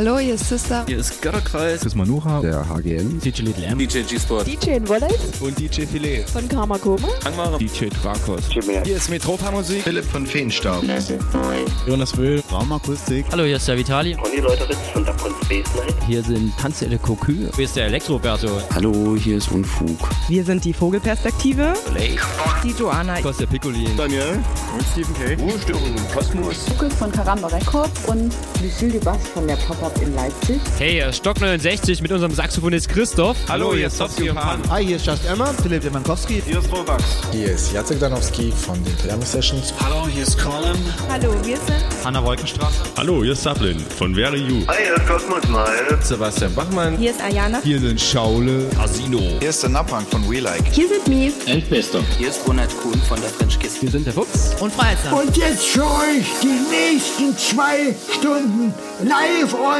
Hallo, hier ist Sister. Hier ist Götterkreis. Das ist Manuha. Der HGN. DJ Little M. DJ G-Sport. DJ in Wallace. Und DJ Filet. Von Karma Koma. Angmare. DJ Drakos. Hier ist Metropa Musik. Philipp von Feenstaub. Jonas Wöhl. Raumakustik. Hallo, hier ist der Vitali. Conny Leuteritz von Dapcon Space Night. Hier sind Tanzelle Kokü. Hier ist der Elektroberto. Hallo, hier ist Unfug. Wir sind die Vogelperspektive. Lake. Die Joanna. Ich der Piccolin. Daniel. Und Stephen K. Ruhestörung im Kosmos. Lukas von Karamba Records und Lucille Dubas von der Pop-Up in Leipzig. Hey, Stock 69 mit unserem Saxophonist Christoph. Hallo, hier ist und Pan. Hi, hier ist Just Emma. Philipp Demankowski. Hier ist Robax. Hier ist Jacek Danowski von den Thermo Sessions. Hallo, hier ist Colin. Hallo, wir sind Hanna Wolkenstraße. Hallo, hier ist Sablin von Very You. Hi, hier ist Cosmos Mile. Sebastian Bachmann. Hier ist Ayana. Hier sind Schaule. Casino. Hier ist der Napang von We Like. Hier sind Mies. Endbester. Hier ist Ronald Kuhn von der French Kiss. Wir sind der Fuchs. Und Freizeit. Und jetzt für euch die nächsten zwei Stunden live on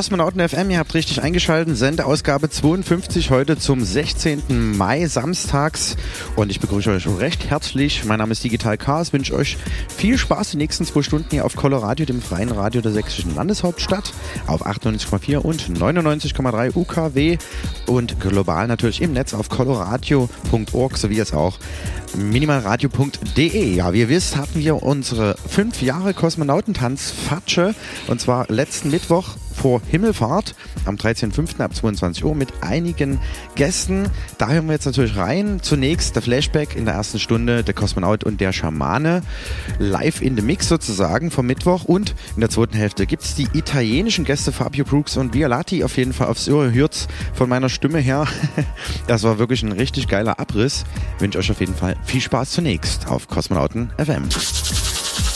Kosmonauten FM, ihr habt richtig eingeschaltet. Sendeausgabe 52 heute zum 16. Mai samstags. Und ich begrüße euch recht herzlich. Mein Name ist Digital Chaos. Wünsche euch viel Spaß die nächsten zwei Stunden hier auf Coloradio, dem freien Radio der sächsischen Landeshauptstadt, auf 98,4 und 99,3 UKW und global natürlich im Netz auf coloradio.org sowie es auch minimalradio.de. Ja, wie ihr wisst, hatten wir unsere fünf Jahre Kosmonautentanz-Fatsche und zwar letzten Mittwoch vor Himmelfahrt am 13.05. ab 22 Uhr mit einigen Gästen. Da hören wir jetzt natürlich rein. Zunächst der Flashback in der ersten Stunde, der Kosmonaut und der Schamane. Live in the Mix sozusagen vom Mittwoch. Und in der zweiten Hälfte gibt es die italienischen Gäste Fabio Brooks und Violati auf jeden Fall aufs Ohr. Hört's von meiner Stimme her. Das war wirklich ein richtig geiler Abriss. Ich wünsche euch auf jeden Fall viel Spaß zunächst auf Kosmonauten FM.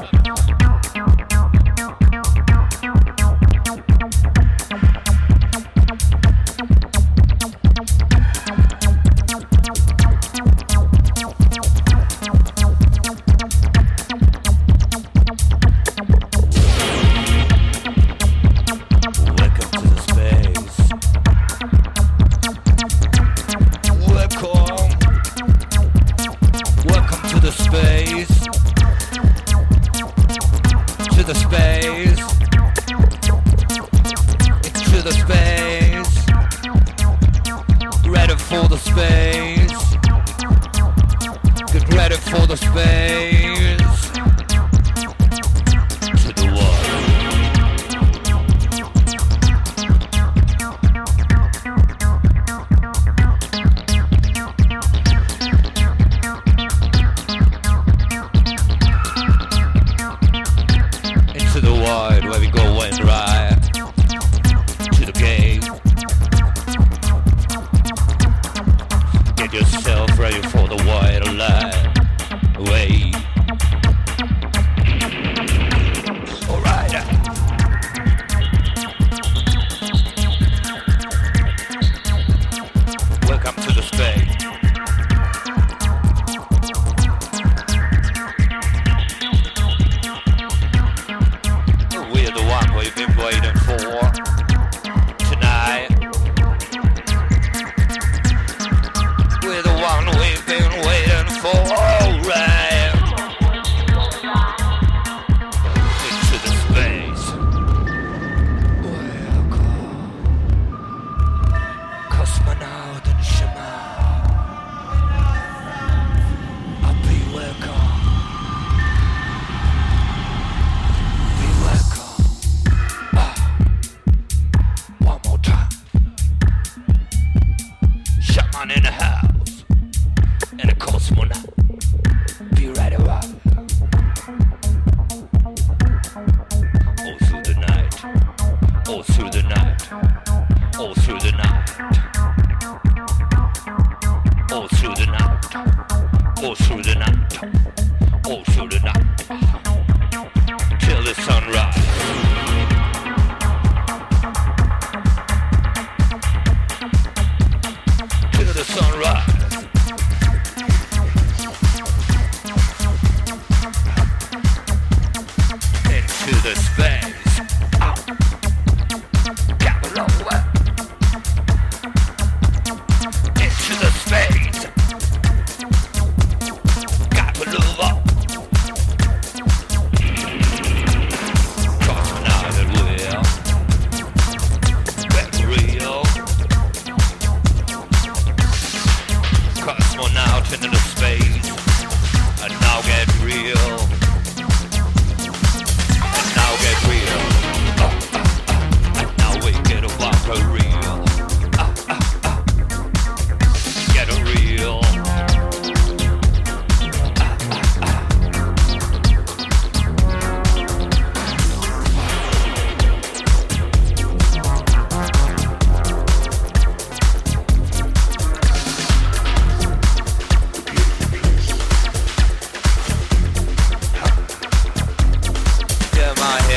Thank you.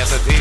hace ti.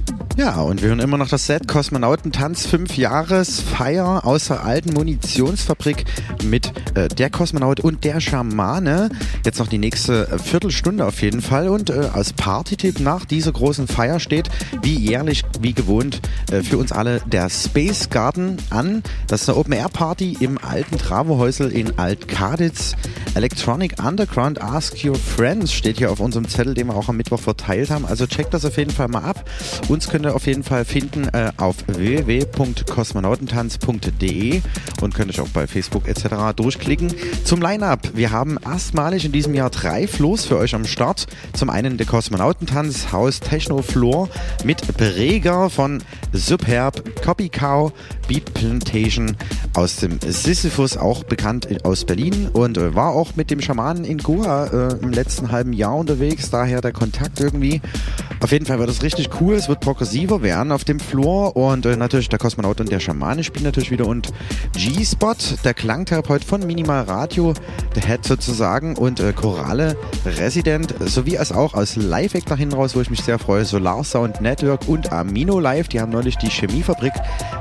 Ja, und wir hören immer noch das Set Kosmonautentanz 5 Jahresfeier aus der alten Munitionsfabrik mit äh, der Kosmonaut und der Schamane. Jetzt noch die nächste äh, Viertelstunde auf jeden Fall. Und äh, als Party-Tipp nach dieser großen Feier steht, wie jährlich, wie gewohnt, äh, für uns alle der Space Garden an. Das ist eine Open-Air-Party im alten Travohäusel in Alt-Kaditz. Electronic Underground Ask Your Friends steht hier auf unserem Zettel, den wir auch am Mittwoch verteilt haben. Also checkt das auf jeden Fall mal ab. Uns könnt auf jeden Fall finden äh, auf www.kosmonautentanz.de und könnt euch auch bei Facebook etc. durchklicken. Zum Line-Up. Wir haben erstmalig in diesem Jahr drei Floors für euch am Start. Zum einen der Kosmonautentanz Haus Techno Floor mit Breger von Superb, Copy Cow, Beat Plantation aus dem Sisyphus, auch bekannt aus Berlin und äh, war auch mit dem Schamanen in Goa äh, im letzten halben Jahr unterwegs, daher der Kontakt irgendwie. Auf jeden Fall wird es richtig cool, es wird progressiver werden auf dem Floor und äh, natürlich der Kosmonaut und der Schamane spielen natürlich wieder und G-Spot, der Klangtherapeut von Minimal Radio, der Head sozusagen und äh, Chorale Resident, sowie als auch aus Live-Act nach hinten raus, wo ich mich sehr freue, Solar Sound Network und Amino Live, die haben neulich die Chemiefabrik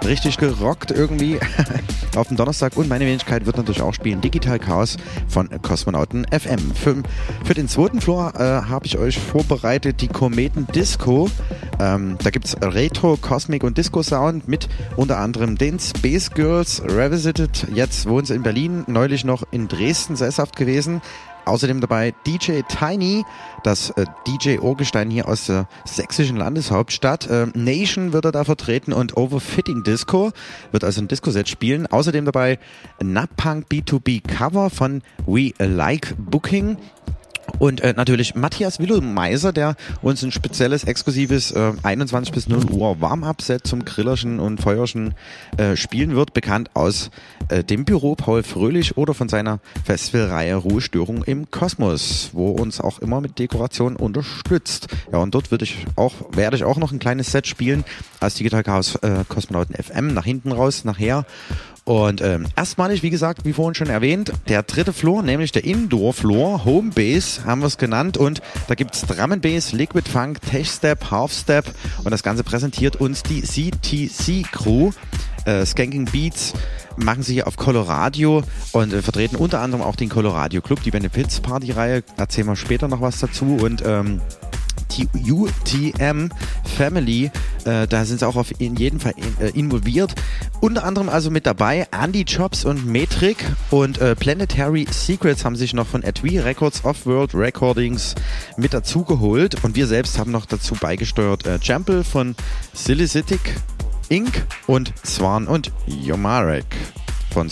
richtig gerockt irgendwie auf dem Donnerstag und meine Wenigkeit wird natürlich auch spielen Digital Chaos von Kosmonauten FM. Für, für den zweiten Floor äh, habe ich euch vorbereitet die Kometen Disco. Ähm, da gibt es Retro, Cosmic und Disco Sound mit unter anderem den Space Girls Revisited. Jetzt wohnen sie in Berlin, neulich noch in Dresden sesshaft gewesen. Außerdem dabei DJ Tiny, das äh, DJ Urgestein hier aus der sächsischen Landeshauptstadt. Äh, Nation wird er da vertreten und Overfitting Disco wird also ein Disco-Set spielen. Außerdem dabei Napunk B2B Cover von We Like Booking. Und äh, natürlich Matthias Willumeiser, der uns ein spezielles, exklusives äh, 21 bis 0 Uhr Warm-Up-Set zum Grillerschen und Feuerschen äh, spielen wird, bekannt aus äh, dem Büro Paul Fröhlich oder von seiner Festivalreihe Ruhestörung im Kosmos, wo uns auch immer mit Dekoration unterstützt. Ja, und dort würde ich auch, werde ich auch noch ein kleines Set spielen als Digital Chaos äh, Kosmonauten FM nach hinten raus, nachher. Und ähm, erstmalig, wie gesagt, wie vorhin schon erwähnt, der dritte Floor, nämlich der Indoor-Floor, Home Base haben wir es genannt. Und da gibt's Drum and Bass, Liquid Funk, Tech Step, Half Step. Und das Ganze präsentiert uns die CTC Crew. Äh, Skanking Beats machen sie hier auf Coloradio und äh, vertreten unter anderem auch den Coloradio Club, die Benefits Party Reihe. Erzählen wir später noch was dazu. Und ähm, UTM Family, äh, da sind sie auch auf in jedem Fall in, äh, involviert. Unter anderem also mit dabei Andy Jobs und Metric und äh, Planetary Secrets haben sich noch von Atwi Records Off-World Recordings mit dazugeholt und wir selbst haben noch dazu beigesteuert äh, Jample von Silicitic Inc. und Swan und Yomarek von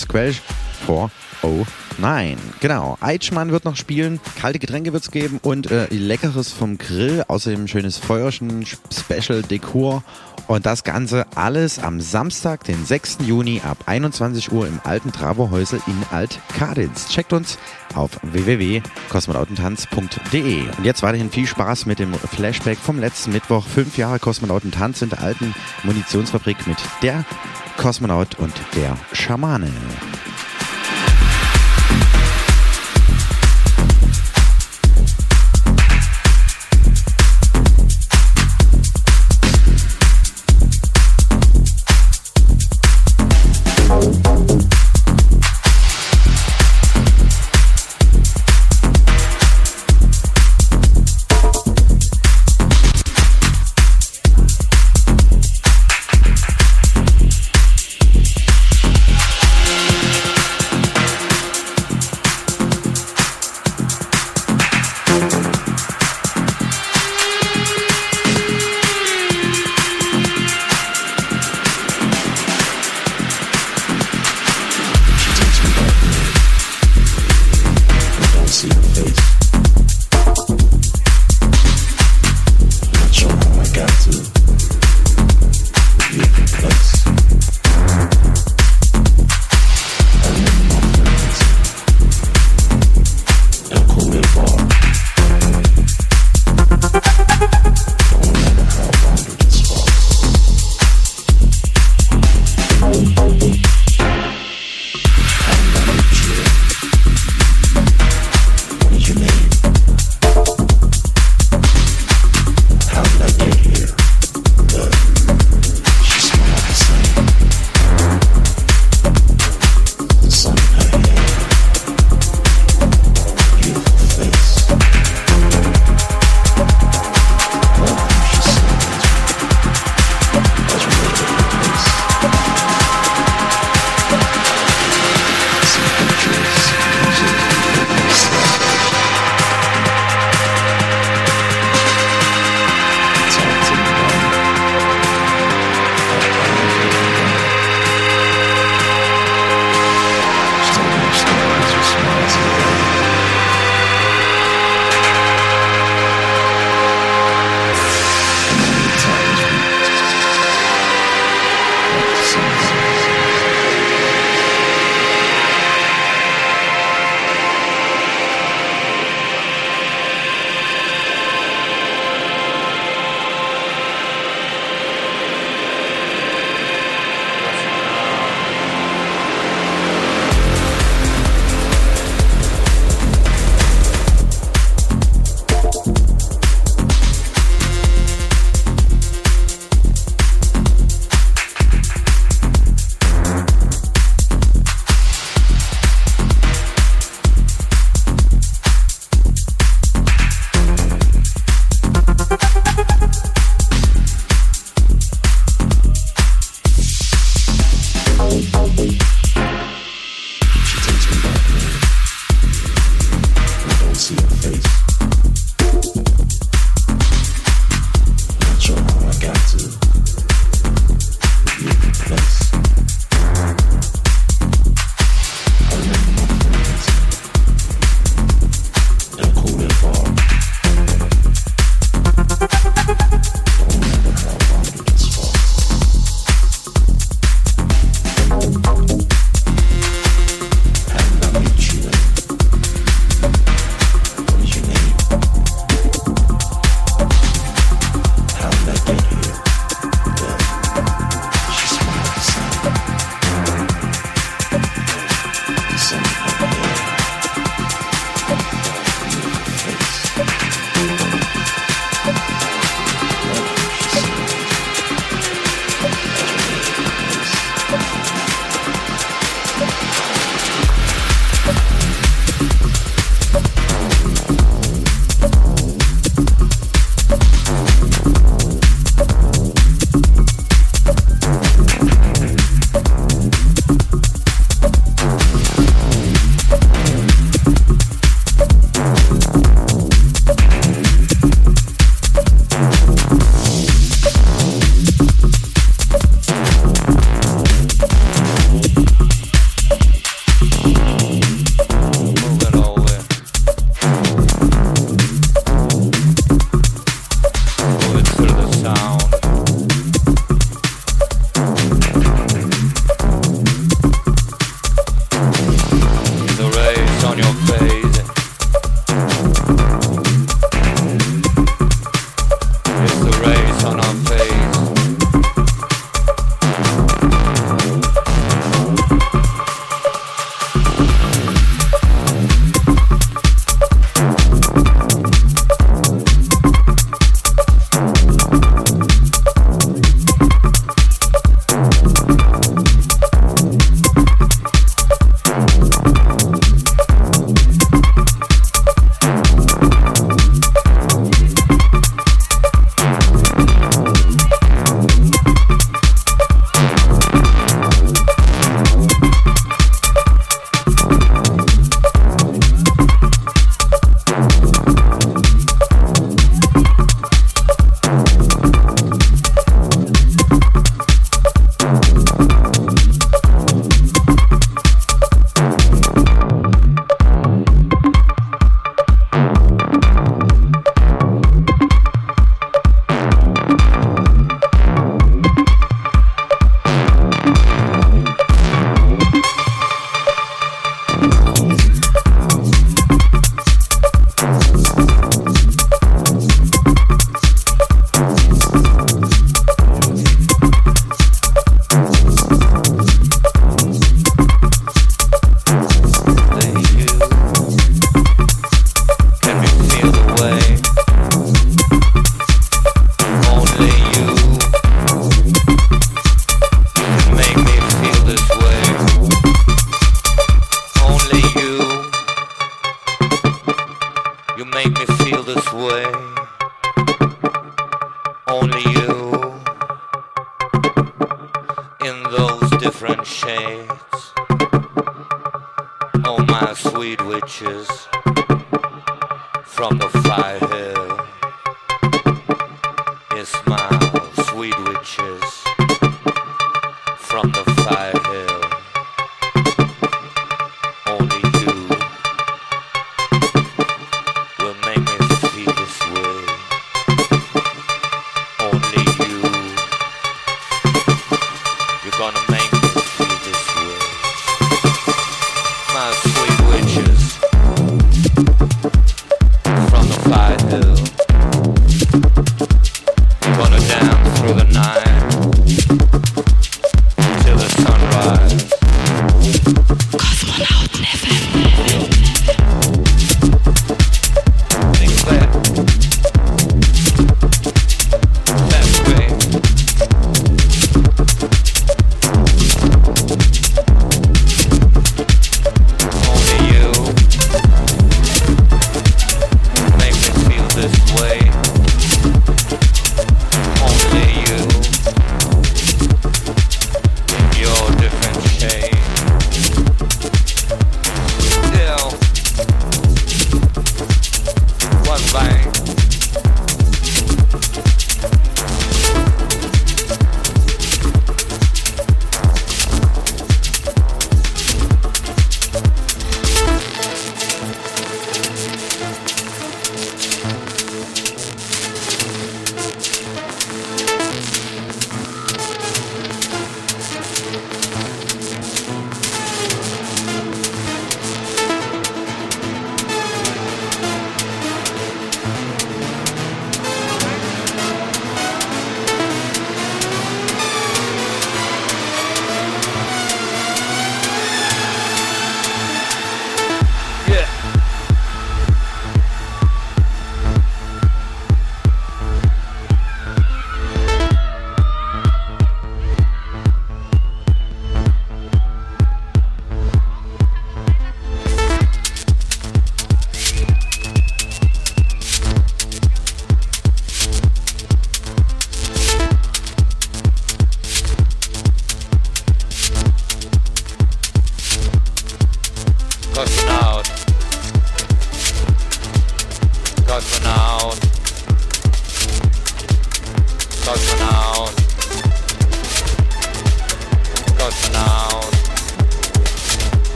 Squash 409. Genau. Eitschmann wird noch spielen, kalte Getränke wird es geben und äh, Leckeres vom Grill. Außerdem schönes Feuerchen, Special Dekor. Und das Ganze alles am Samstag, den 6. Juni ab 21 Uhr im alten Travohäusel in Alt-Kaditz. Checkt uns auf www.kosmonautentanz.de. Und jetzt weiterhin viel Spaß mit dem Flashback vom letzten Mittwoch. Fünf Jahre Kosmonautentanz in der alten Munitionsfabrik mit der Kosmonaut und der Schamane.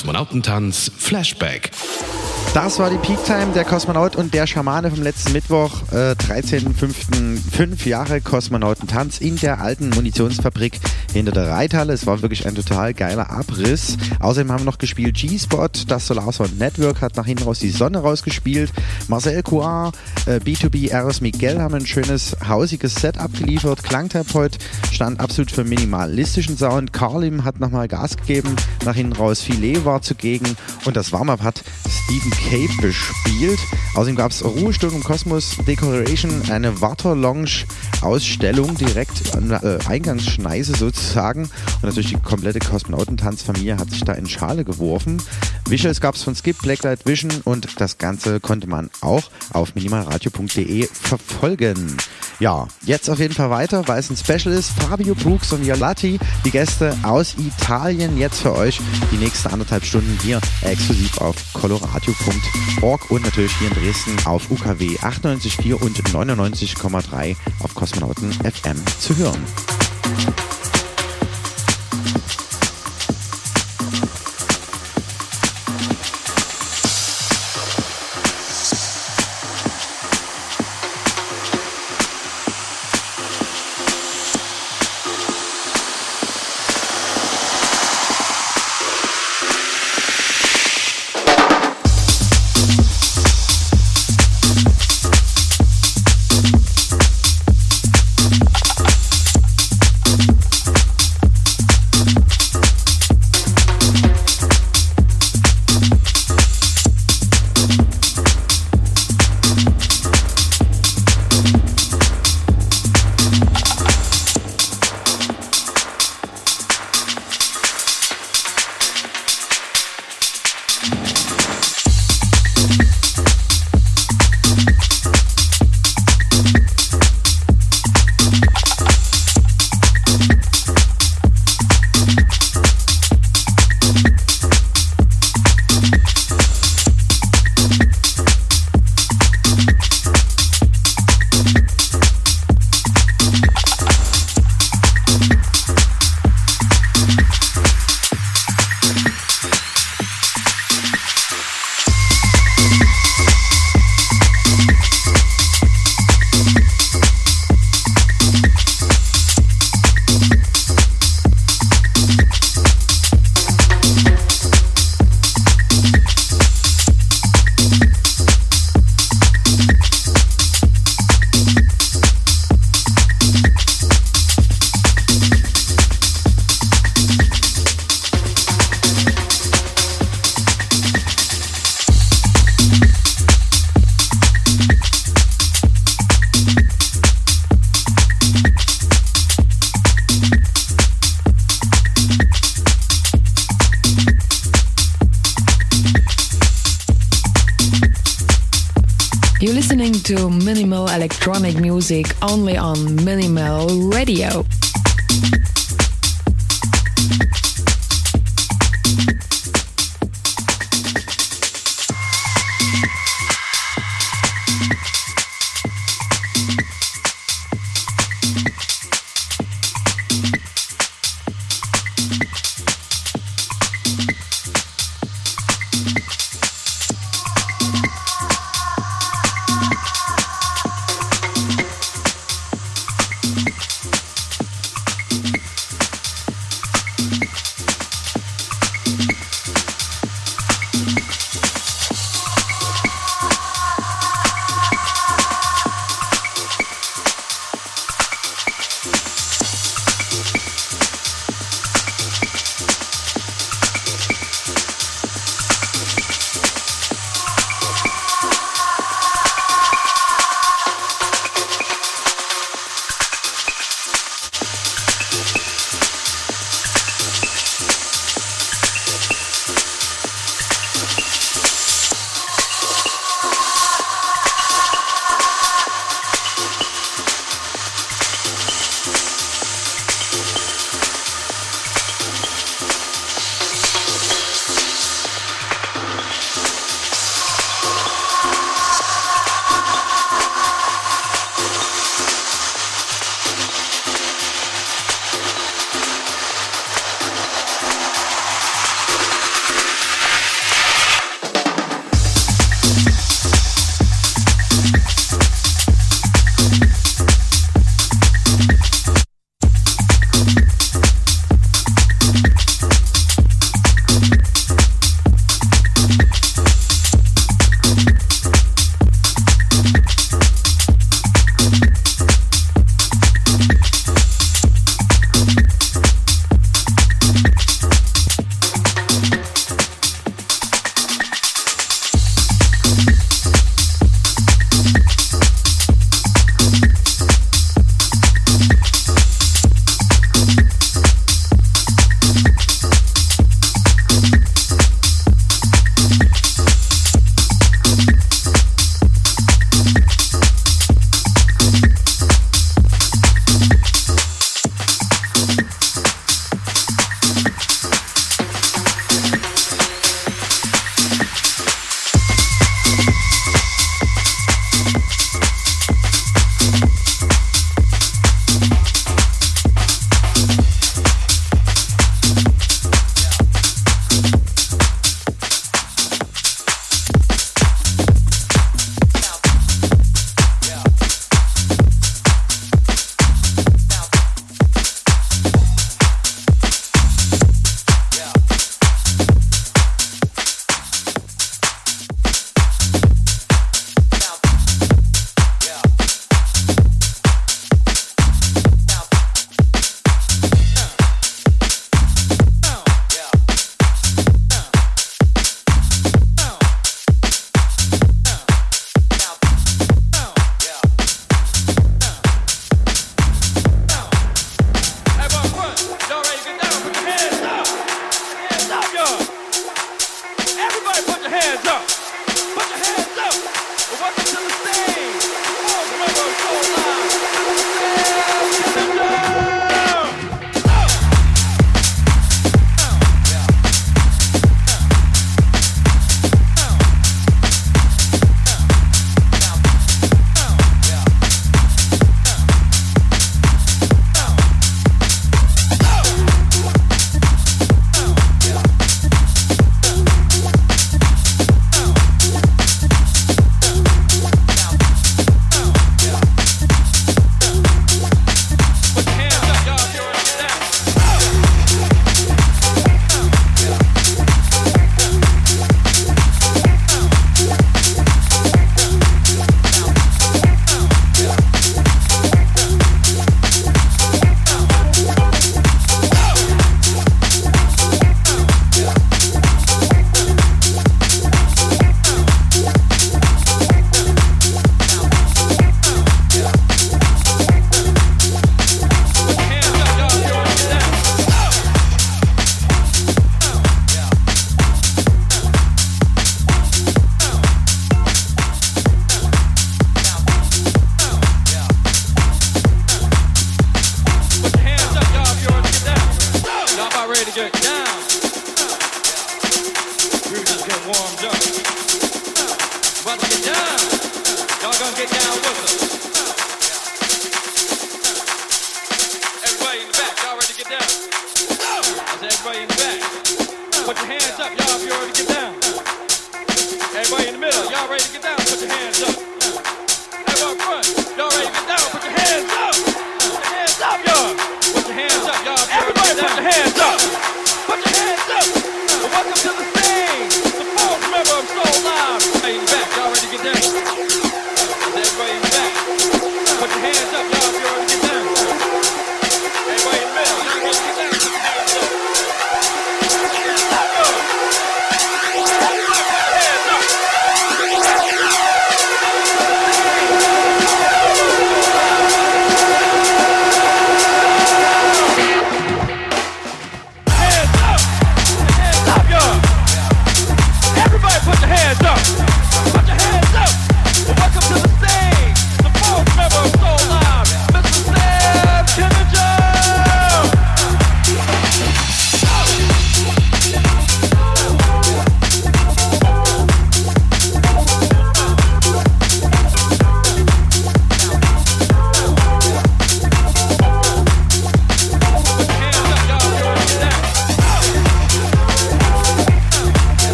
Kosmonautentanz Flashback. Das war die Peak Time, der Kosmonaut und der Schamane vom letzten Mittwoch, äh, 13.05. Fünf Jahre Kosmonautentanz in der alten Munitionsfabrik hinter der Reithalle. Es war wirklich ein total geiler Abriss. Außerdem haben wir noch gespielt G-Spot, das Solarsound Network hat nach hinten raus die Sonne rausgespielt. Marcel Coir, äh, B2B Eros Miguel haben ein schönes hausiges Set abgeliefert. Klangtherapeut stand absolut für minimalistischen Sound. Carlim hat nochmal Gas gegeben. Nach hinten raus Filet war zugegen und das Warm-Up hat Stephen Cape bespielt. Außerdem gab es Ruhestunde im Kosmos Decoration, eine Water Lounge Ausstellung direkt an der äh, Eingangsschneise sozusagen. Und natürlich die komplette Kosmonautentanzfamilie hat sich da in Schale geworfen. Visuals gab es von Skip, Blacklight Vision und das Ganze konnte man auch auf minimalradio.de verfolgen. Ja, jetzt auf jeden Fall weiter, weil es ein Special ist. Fabio Brooks und Violatti, die Gäste aus Italien, jetzt für euch die nächsten anderthalb Stunden hier exklusiv auf coloradio.org und natürlich hier in Dresden auf UKW 98.4 und 99,3 auf Kosmonauten FM zu hören.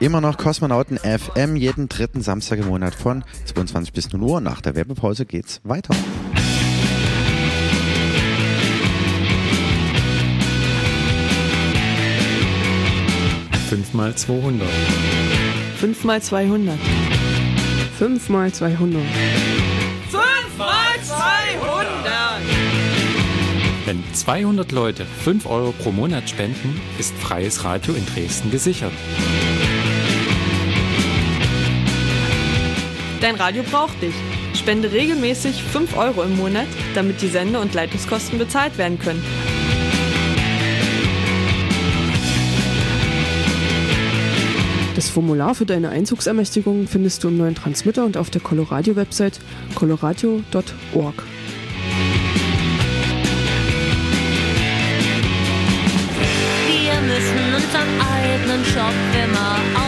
Immer noch Kosmonauten FM, jeden dritten Samstag im Monat von 22 bis 0 Uhr. Nach der Werbepause geht's weiter. Fünf mal 200. Fünf mal 200. Fünf mal 200. Fünf mal 200. Wenn 200 Leute 5 Euro pro Monat spenden, ist freies Radio in Dresden gesichert. Dein Radio braucht dich. Spende regelmäßig 5 Euro im Monat, damit die Sende- und Leitungskosten bezahlt werden können. Das Formular für deine Einzugsermächtigung findest du im neuen Transmitter und auf der Coloradio-Website coloradio.org. Wir müssen unseren eigenen Schopf immer aus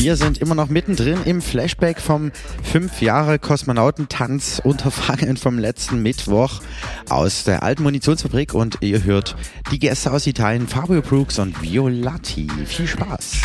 Wir sind immer noch mittendrin im Flashback vom 5 Jahre Kosmonautentanz Unterfangen vom letzten Mittwoch aus der alten Munitionsfabrik und ihr hört die Gäste aus Italien Fabio Brooks und Violatti. Viel Spaß.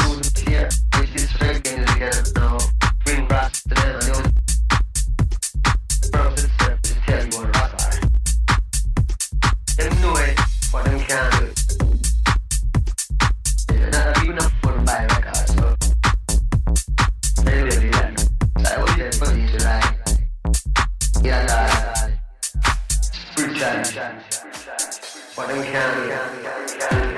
done. What we can, we can.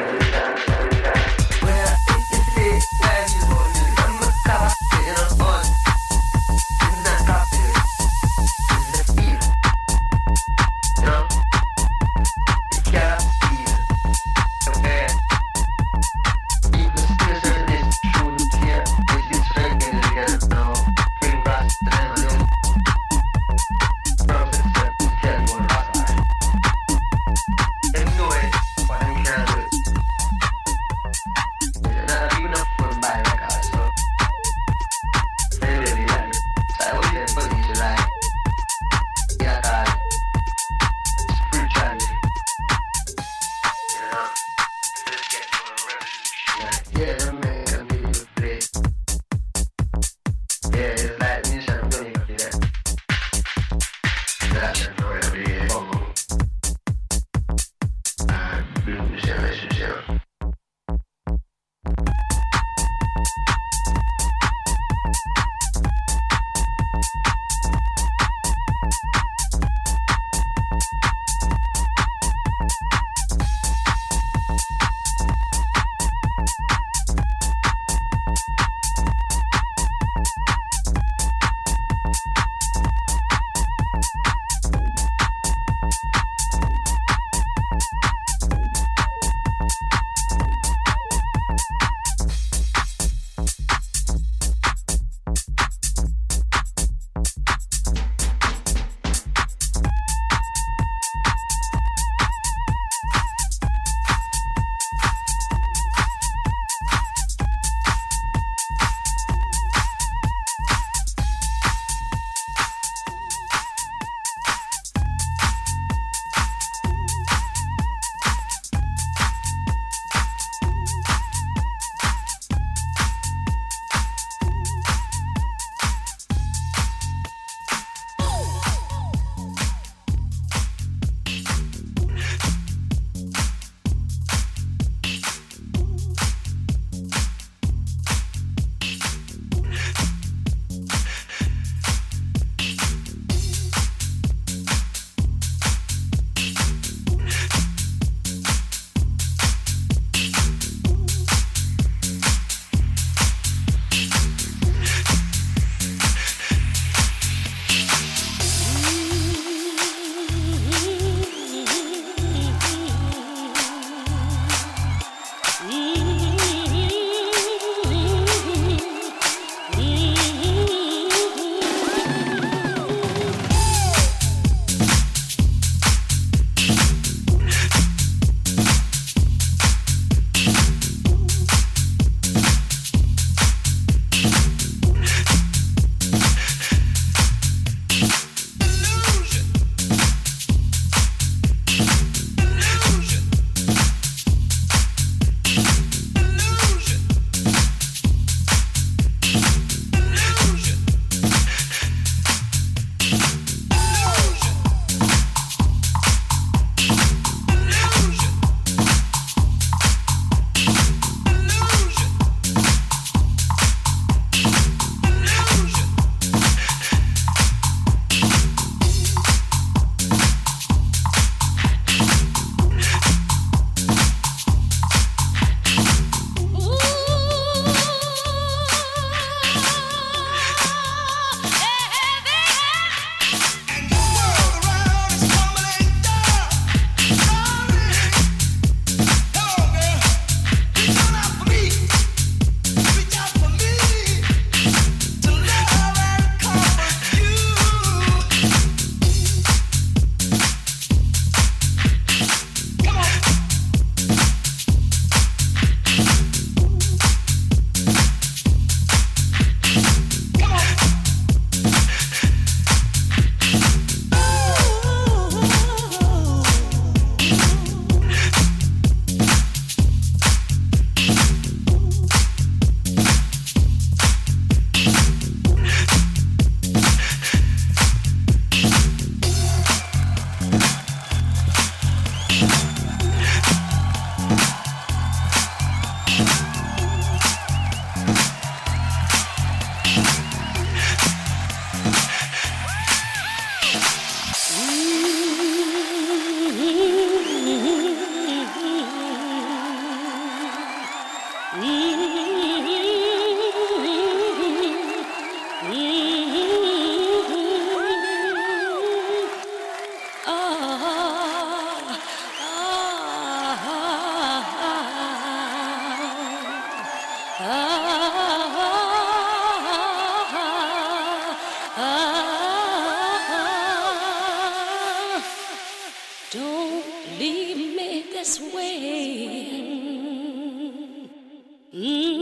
Mm-hmm.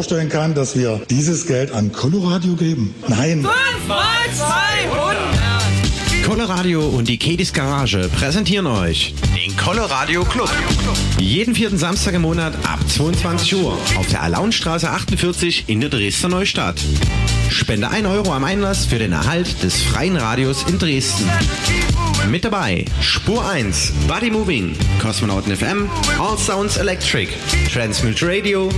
Vorstellen kann, dass wir dieses Geld an Coloradio geben? Nein. 5 mal 200! Coloradio und die Kedis Garage präsentieren euch den Coloradio Club. Jeden vierten Samstag im Monat ab 22 Uhr auf der Alaunstraße 48 in der Dresdner Neustadt. Spende 1 Euro am Einlass für den Erhalt des freien Radios in Dresden. Mit dabei Spur 1, Body Moving, Kosmonauten FM, All Sounds Electric, Transmute Radio,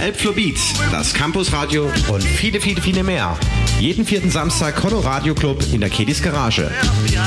Elbflow Beats, das Campus Radio und viele, viele, viele mehr. Jeden vierten Samstag Coloradio Club in der Kedis Garage.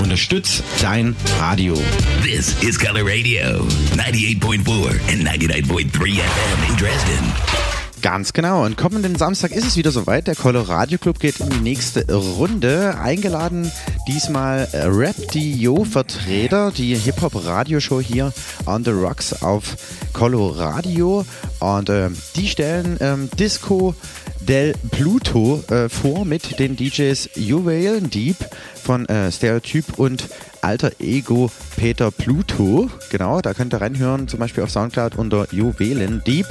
Unterstütz dein Radio. This is Color Radio, 98.4 and 99.3 FM in Dresden. Ganz genau. Und kommenden Samstag ist es wieder soweit. Der Colorado Club geht in die nächste Runde. Eingeladen diesmal äh, Rap Dio Vertreter, die Hip-Hop-Radioshow hier on the Rocks auf Coloradio. Und äh, die stellen ähm, Disco del Pluto äh, vor mit den DJs Juwelen Deep von äh, Stereotyp und Alter Ego Peter Pluto. Genau, da könnt ihr reinhören, zum Beispiel auf Soundcloud unter Juwelen Deep.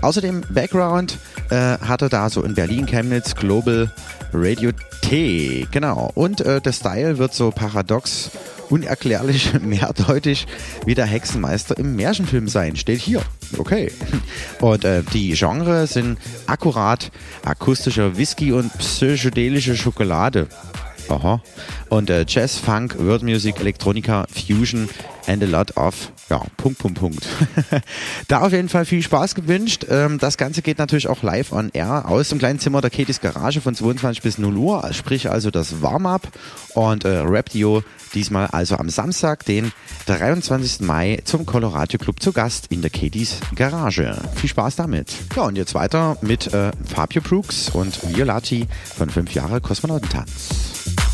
Außerdem Background äh, hat er da so in Berlin, Chemnitz, Global Radio T. Genau. Und äh, der Style wird so paradox, unerklärlich, mehrdeutig wie der Hexenmeister im Märchenfilm sein. Steht hier. Okay. Und äh, die Genre sind akkurat akustischer Whisky und psychedelische Schokolade. Aha. Und äh, Jazz, Funk, World Music, Elektronika, Fusion and a lot of, ja, Punkt, Punkt, Punkt. da auf jeden Fall viel Spaß gewünscht. Ähm, das Ganze geht natürlich auch live on air aus dem kleinen Zimmer der Katies Garage von 22 bis 0 Uhr, sprich also das Warm-up und äh, Rap-Dio diesmal also am Samstag, den 23. Mai zum Colorado Club zu Gast in der Katies Garage. Viel Spaß damit. Ja, und jetzt weiter mit äh, Fabio Brooks und Violati von 5 Jahre Kosmonautentanz.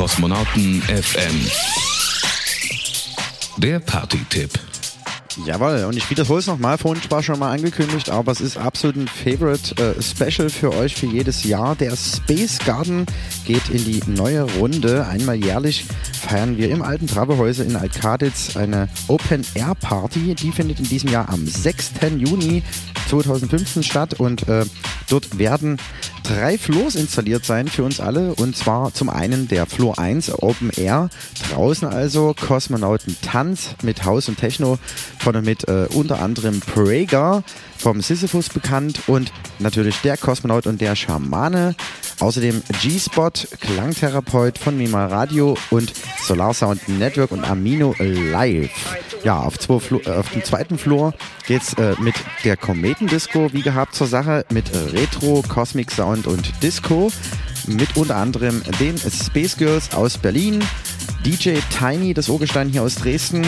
Kosmonauten FM. Der Party-Tipp. Jawohl, und ich wiederhole es nochmal, vorhin war schon mal angekündigt, aber es ist absolut ein Favorite äh, Special für euch für jedes Jahr. Der Space Garden geht in die neue Runde. Einmal jährlich feiern wir im alten Travehäuser in Altkaditz eine Open Air Party. Die findet in diesem Jahr am 6. Juni 2015 statt und äh, dort werden drei Floors installiert sein für uns alle. Und zwar zum einen der Floor 1 Open Air. Draußen also Kosmonauten Tanz mit Haus und Techno von und mit äh, unter anderem Prager vom Sisyphus bekannt und natürlich der Kosmonaut und der Schamane. Außerdem G-Spot, Klangtherapeut von Mima Radio und Solar Sound Network und Amino Live. Ja, auf, Flo äh, auf dem zweiten Floor geht's äh, mit der Kometendisco wie gehabt zur Sache mit Retro, Cosmic Sound und Disco. Mit unter anderem den Space Girls aus Berlin, DJ Tiny, das Urgestein hier aus Dresden.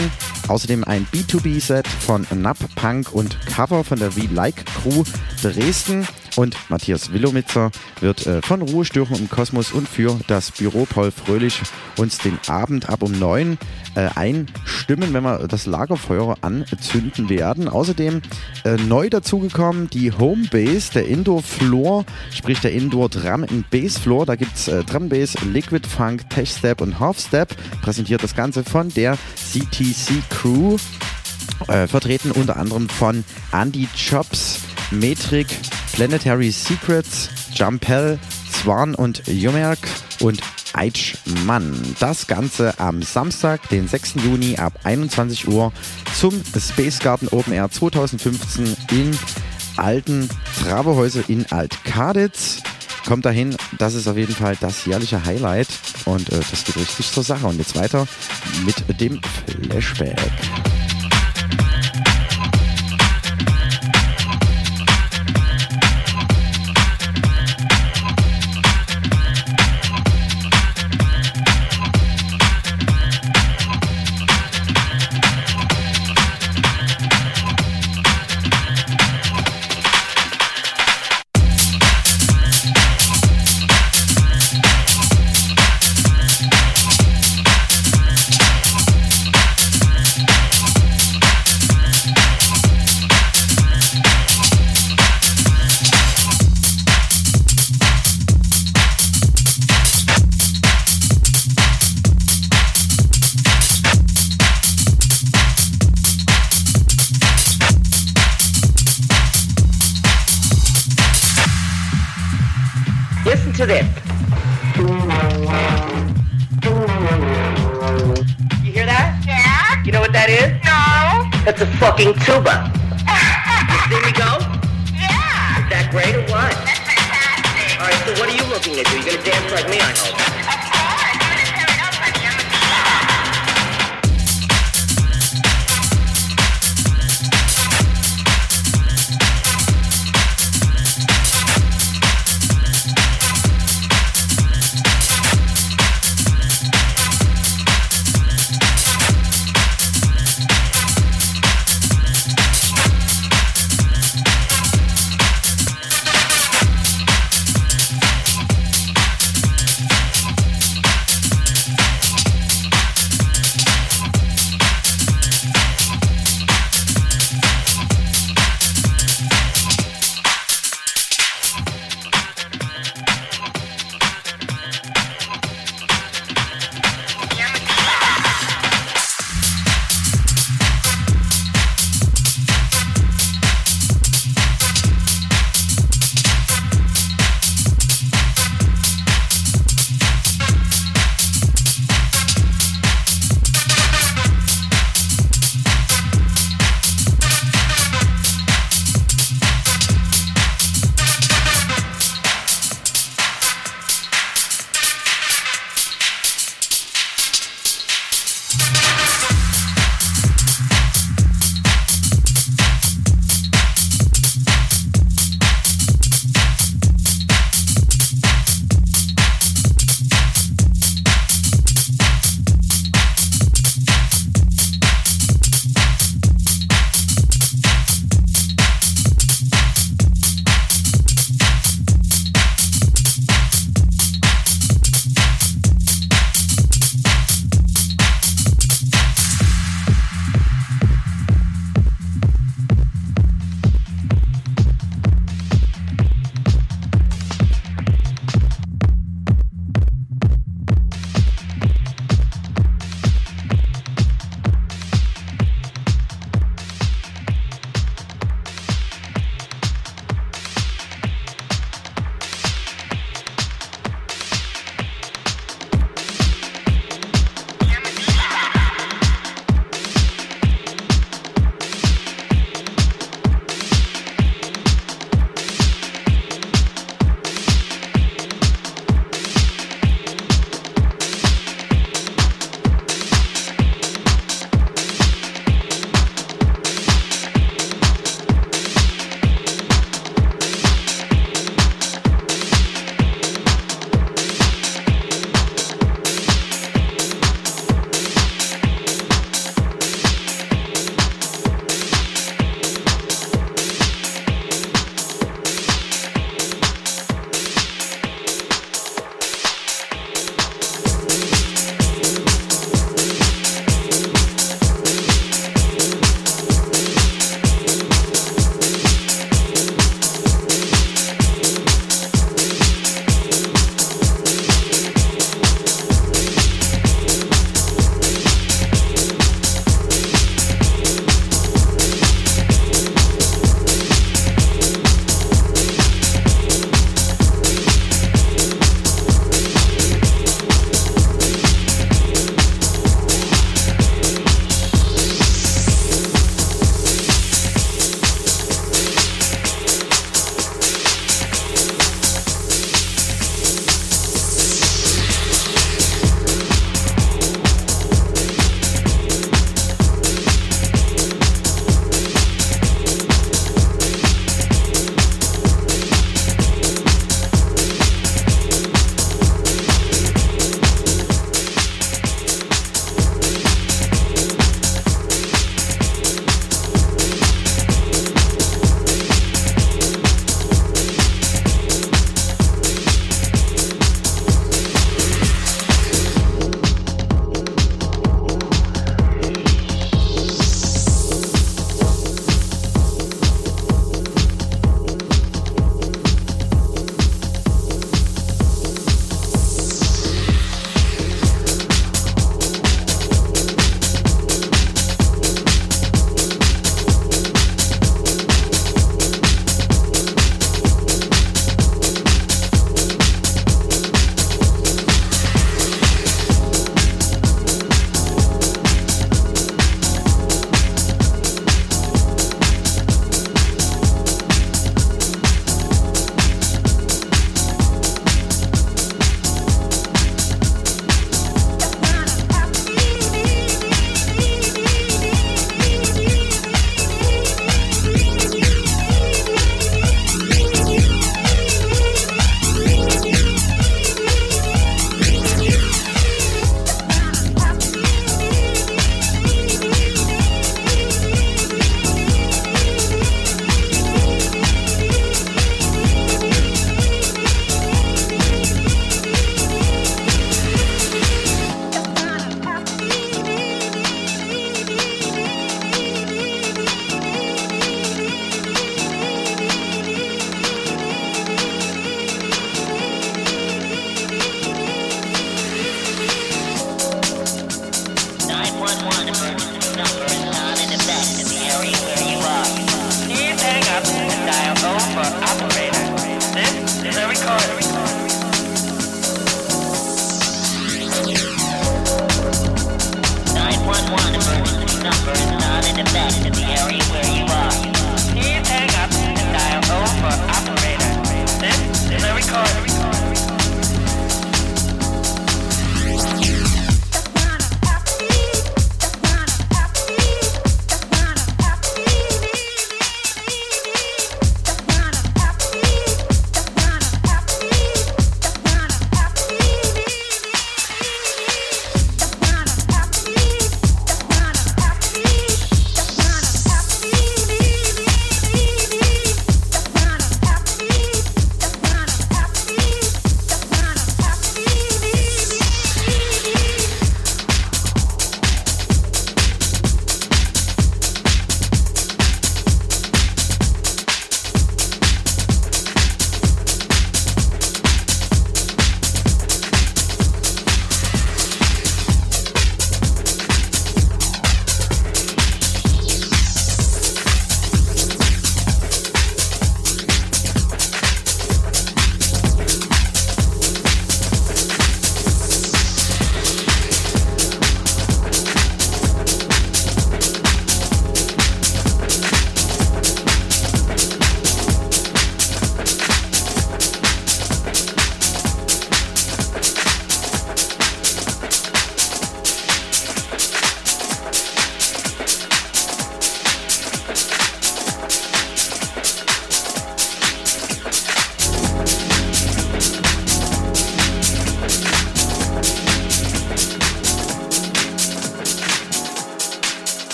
Außerdem ein B2B-Set von Nap Punk und Cover von der V-Like Crew Dresden. Und Matthias Willomitzer wird äh, von Ruhestörung im Kosmos und für das Büro Paul Fröhlich uns den Abend ab um 9 äh, einstimmen, wenn wir das Lagerfeuer anzünden werden. Außerdem äh, neu dazugekommen die Homebase, der Indoor Floor, sprich der Indoor Drum and Bass Floor. Da gibt es Drum Bass, Liquid Funk, Tech Step und Half Step. Präsentiert das Ganze von der CTC Crew. Vertreten unter anderem von Andy Chops, Metric, Planetary Secrets, Jumpel, Swan und Jumerk und Eitschmann. Das Ganze am Samstag, den 6. Juni ab 21 Uhr zum Space Garden Open Air 2015 in alten Trabehäuser in Altkaditz. Kommt dahin, das ist auf jeden Fall das jährliche Highlight und äh, das geht richtig zur Sache. Und jetzt weiter mit dem Flashback. Cuba.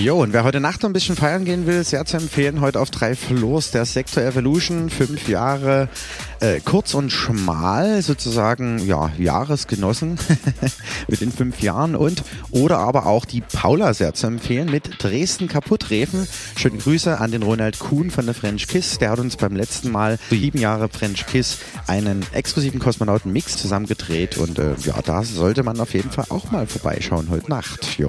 Jo, und wer heute Nacht noch ein bisschen feiern gehen will, sehr zu empfehlen, heute auf drei Floors der Sektor Evolution, fünf Jahre äh, kurz und schmal, sozusagen ja, Jahresgenossen mit den fünf Jahren und oder aber auch die Paula sehr zu empfehlen mit Dresden Kaputtrefen. Schönen Grüße an den Ronald Kuhn von der French Kiss. Der hat uns beim letzten Mal sieben Jahre French Kiss einen exklusiven Kosmonauten-Mix zusammengedreht und äh, ja, da sollte man auf jeden Fall auch mal vorbeischauen heute Nacht. Jo.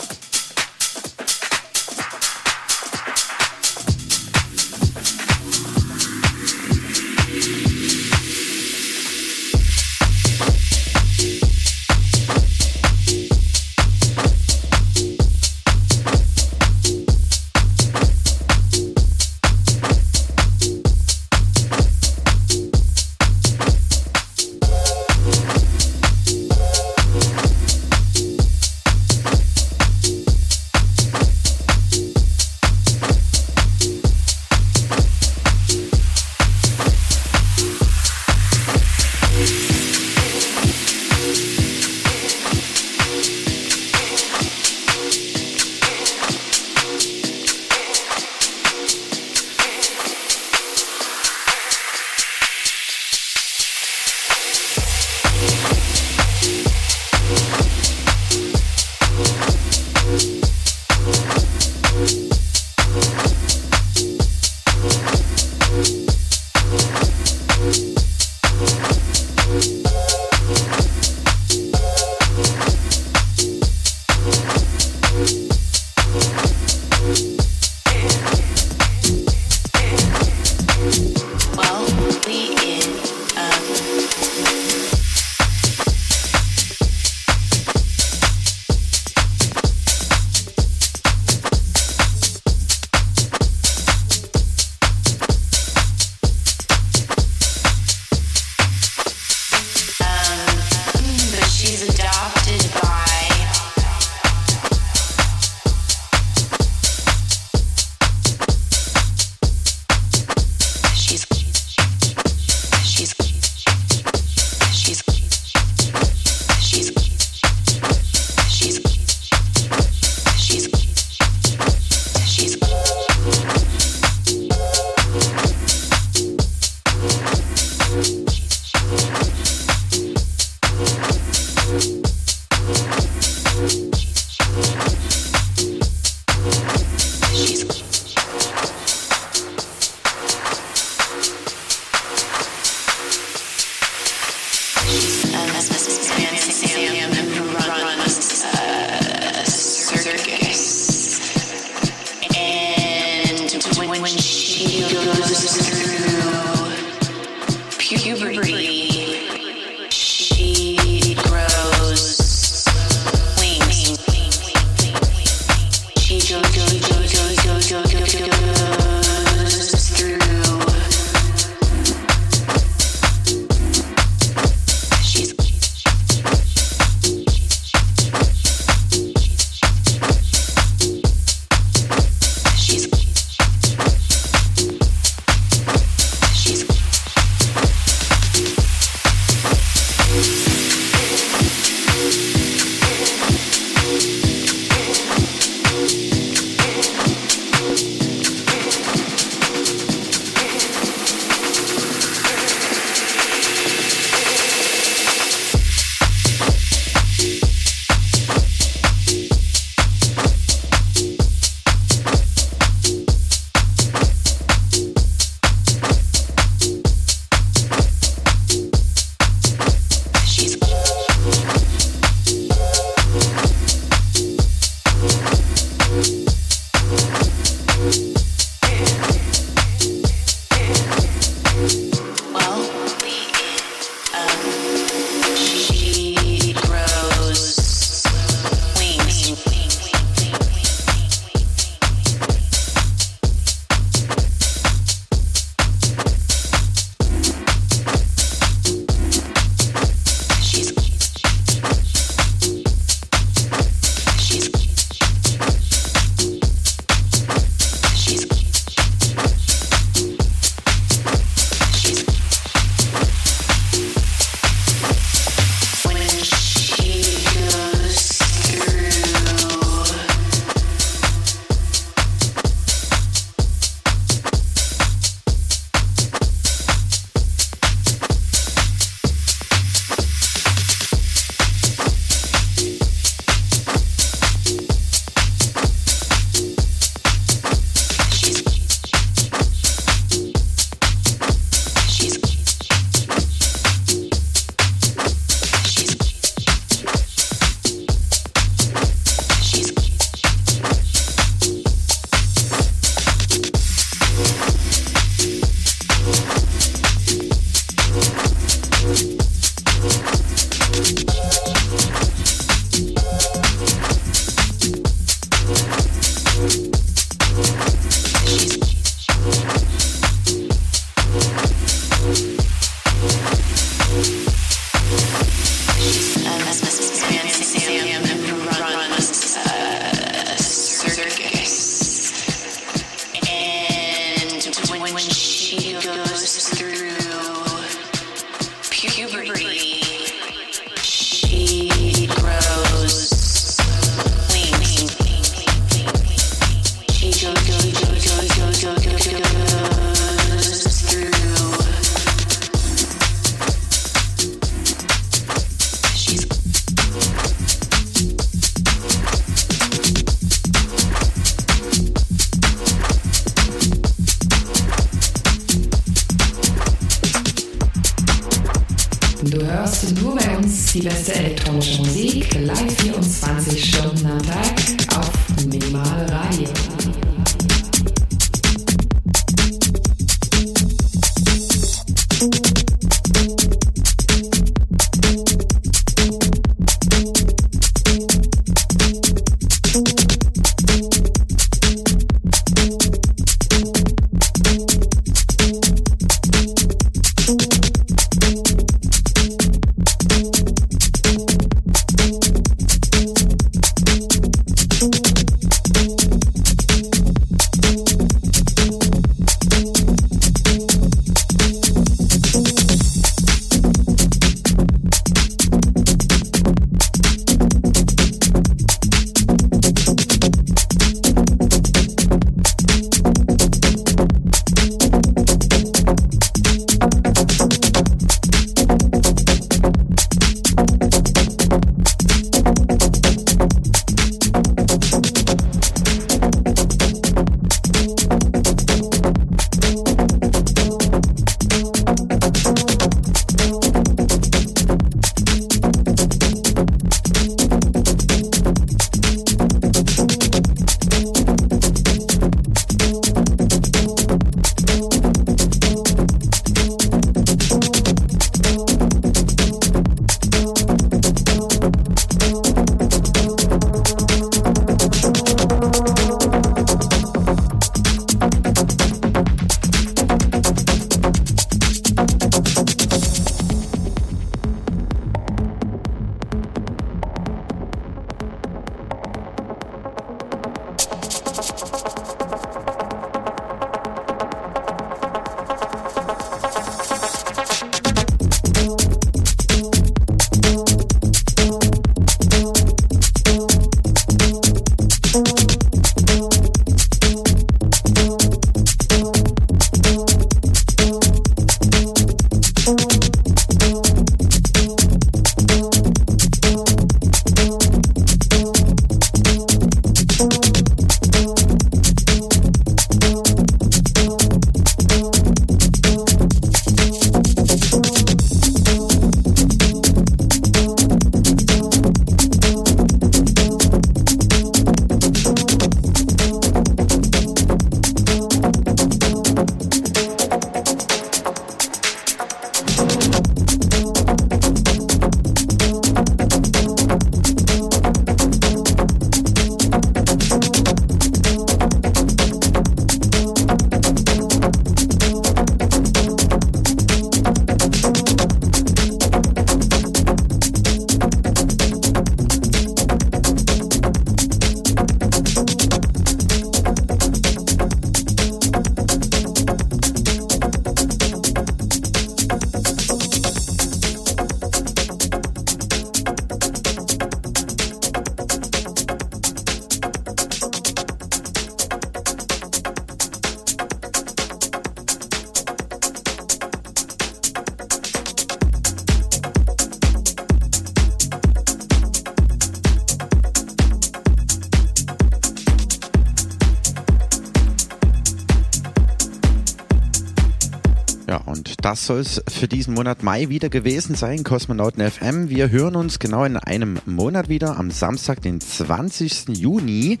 soll es für diesen Monat Mai wieder gewesen sein, Kosmonauten FM. Wir hören uns genau in einem Monat wieder, am Samstag, den 20. Juni.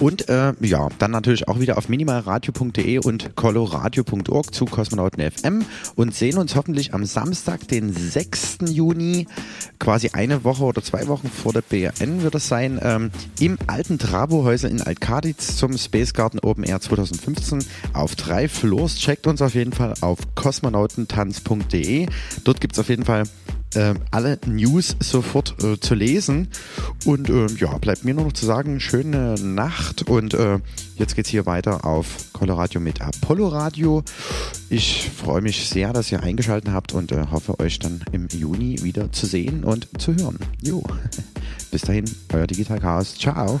Und äh, ja, dann natürlich auch wieder auf minimalradio.de und coloradio.org zu Kosmonauten FM und sehen uns hoffentlich am Samstag, den 6. Juni, quasi eine Woche oder zwei Wochen vor der BRN wird es sein, ähm, im alten Trabo-Häuser in Altkaditz zum Space Garden Open Air 2015 auf drei Floors. Checkt uns auf jeden Fall auf kosmonautentanz.de. Dort gibt es auf jeden Fall äh, alle News sofort äh, zu lesen. Und äh, ja, bleibt mir nur noch zu sagen, schöne Nacht. Und äh, jetzt geht's hier weiter auf Coloradio mit Apollo Radio. Ich freue mich sehr, dass ihr eingeschaltet habt und äh, hoffe, euch dann im Juni wieder zu sehen und zu hören. Jo, bis dahin, euer Digital Chaos. Ciao.